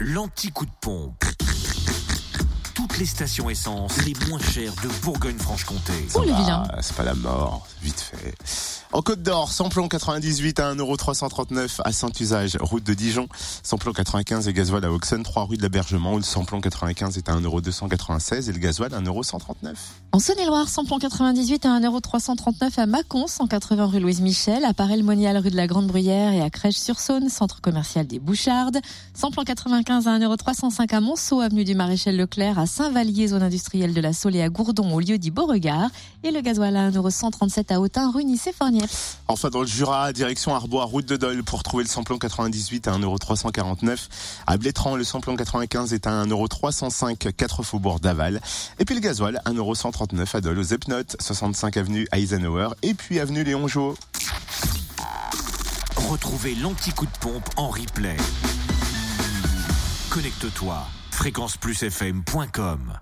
l'anti-coup de pompe. Toutes les stations essence les moins chères de Bourgogne-Franche-Comté. Oh, les vilains. Ah, c'est pas la mort, vite fait. En Côte d'Or, samplon 98 à 1,339€ à Saint-Usage, route de Dijon. Samplon 95 et gasoil à Auxonne, 3 rue de l'Abergement, où le samplon 95 est à 1,296€ et le gasoil à 1,139€. En Saône-et-Loire, samplon 98 à 1,339€ à Mâcon, 180 rue Louise Michel, à Parel-Monial rue de la Grande Bruyère et à Crèche-sur-Saône, centre commercial des Bouchardes. Samplon 95 à 1,305€ à Monceau, avenue du Maréchal Leclerc, à Saint-Vallier, zone industrielle de la Saule et à Gourdon, au lieu dit Beauregard. Et le gasoil à 1,137€ à Autun, rue Enfin, dans le Jura, direction Arbois, route de Dole, pour trouver le samplon 98 à 1,349€. À Blétran, le samplon 95 est à 1,305€, 4 faubourg d'Aval. Et puis le gasoil, 1,139€ à Dole, aux Epnotes, 65 avenue Eisenhower, et puis avenue Léon Jouot. Retrouvez l'anti-coup de pompe en replay. Connecte-toi, fréquenceplusfm.com.